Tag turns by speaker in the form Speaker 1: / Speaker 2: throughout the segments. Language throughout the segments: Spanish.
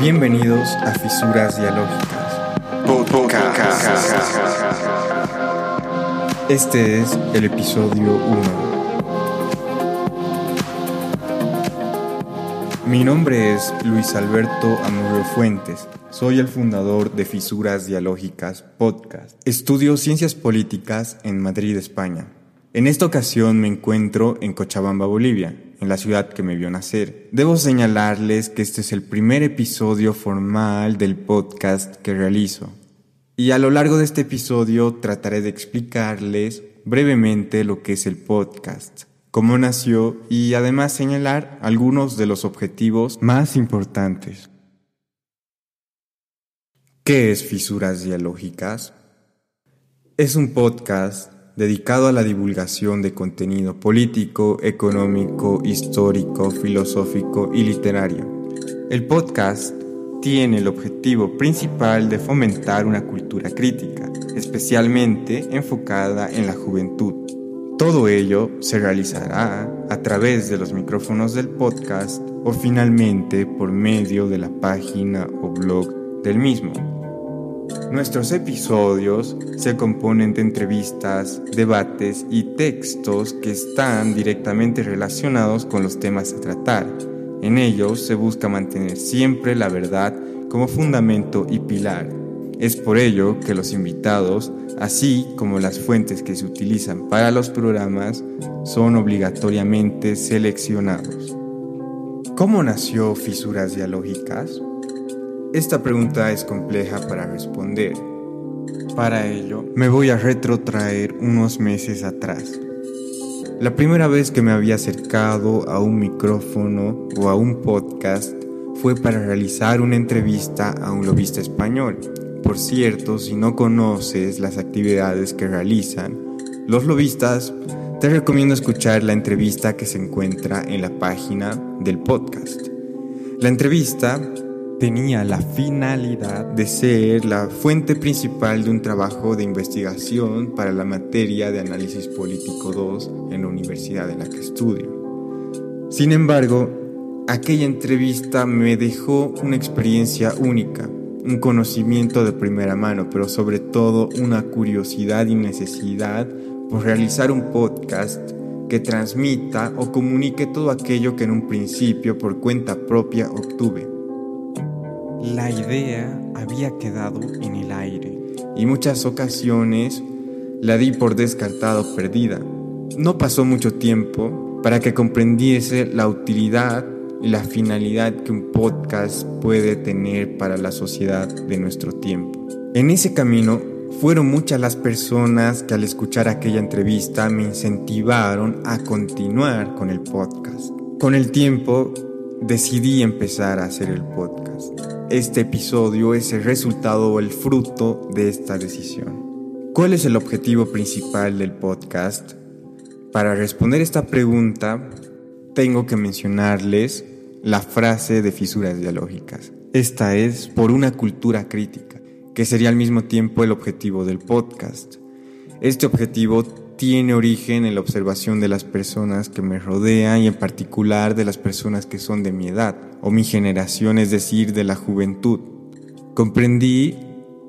Speaker 1: Bienvenidos a Fisuras Dialógicas. Este es el episodio 1. Mi nombre es Luis Alberto Amurio Fuentes. Soy el fundador de Fisuras Dialógicas Podcast. Estudio ciencias políticas en Madrid, España. En esta ocasión me encuentro en Cochabamba, Bolivia, en la ciudad que me vio nacer. Debo señalarles que este es el primer episodio formal del podcast que realizo. Y a lo largo de este episodio trataré de explicarles brevemente lo que es el podcast, cómo nació y además señalar algunos de los objetivos más importantes. ¿Qué es Fisuras Dialógicas? Es un podcast dedicado a la divulgación de contenido político, económico, histórico, filosófico y literario. El podcast tiene el objetivo principal de fomentar una cultura crítica, especialmente enfocada en la juventud. Todo ello se realizará a través de los micrófonos del podcast o finalmente por medio de la página o blog del mismo. Nuestros episodios se componen de entrevistas, debates y textos que están directamente relacionados con los temas a tratar. En ellos se busca mantener siempre la verdad como fundamento y pilar. Es por ello que los invitados, así como las fuentes que se utilizan para los programas, son obligatoriamente seleccionados. ¿Cómo nació Fisuras Dialógicas? Esta pregunta es compleja para responder. Para ello, me voy a retrotraer unos meses atrás. La primera vez que me había acercado a un micrófono o a un podcast fue para realizar una entrevista a un lobista español. Por cierto, si no conoces las actividades que realizan, los lobistas, te recomiendo escuchar la entrevista que se encuentra en la página del podcast. La entrevista tenía la finalidad de ser la fuente principal de un trabajo de investigación para la materia de análisis político 2 en la universidad en la que estudio. Sin embargo, aquella entrevista me dejó una experiencia única, un conocimiento de primera mano, pero sobre todo una curiosidad y necesidad por realizar un podcast que transmita o comunique todo aquello que en un principio por cuenta propia obtuve. La idea había quedado en el aire y muchas ocasiones la di por descartado perdida. No pasó mucho tiempo para que comprendiese la utilidad la finalidad que un podcast puede tener para la sociedad de nuestro tiempo. En ese camino fueron muchas las personas que al escuchar aquella entrevista me incentivaron a continuar con el podcast. Con el tiempo decidí empezar a hacer el podcast. Este episodio es el resultado o el fruto de esta decisión. ¿Cuál es el objetivo principal del podcast? Para responder esta pregunta, tengo que mencionarles la frase de fisuras dialógicas. Esta es por una cultura crítica, que sería al mismo tiempo el objetivo del podcast. Este objetivo tiene origen en la observación de las personas que me rodean y en particular de las personas que son de mi edad o mi generación, es decir, de la juventud. Comprendí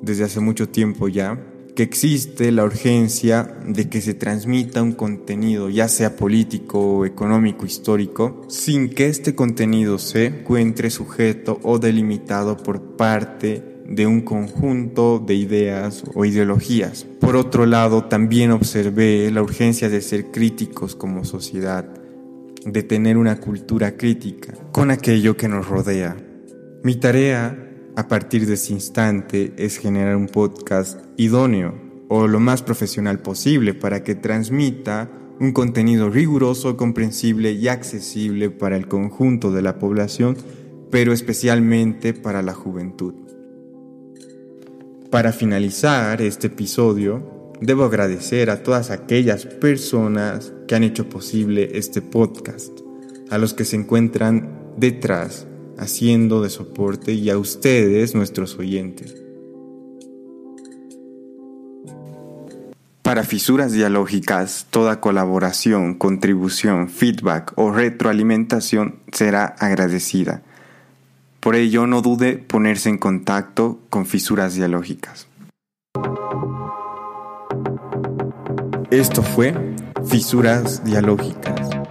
Speaker 1: desde hace mucho tiempo ya que existe la urgencia de que se transmita un contenido, ya sea político, económico, histórico, sin que este contenido se encuentre sujeto o delimitado por parte de un conjunto de ideas o ideologías. Por otro lado, también observé la urgencia de ser críticos como sociedad, de tener una cultura crítica con aquello que nos rodea. Mi tarea a partir de ese instante es generar un podcast idóneo o lo más profesional posible para que transmita un contenido riguroso, comprensible y accesible para el conjunto de la población, pero especialmente para la juventud. Para finalizar este episodio, debo agradecer a todas aquellas personas que han hecho posible este podcast, a los que se encuentran detrás haciendo de soporte y a ustedes, nuestros oyentes. Para fisuras dialógicas, toda colaboración, contribución, feedback o retroalimentación será agradecida. Por ello, no dude ponerse en contacto con fisuras dialógicas. Esto fue Fisuras Dialógicas.